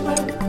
This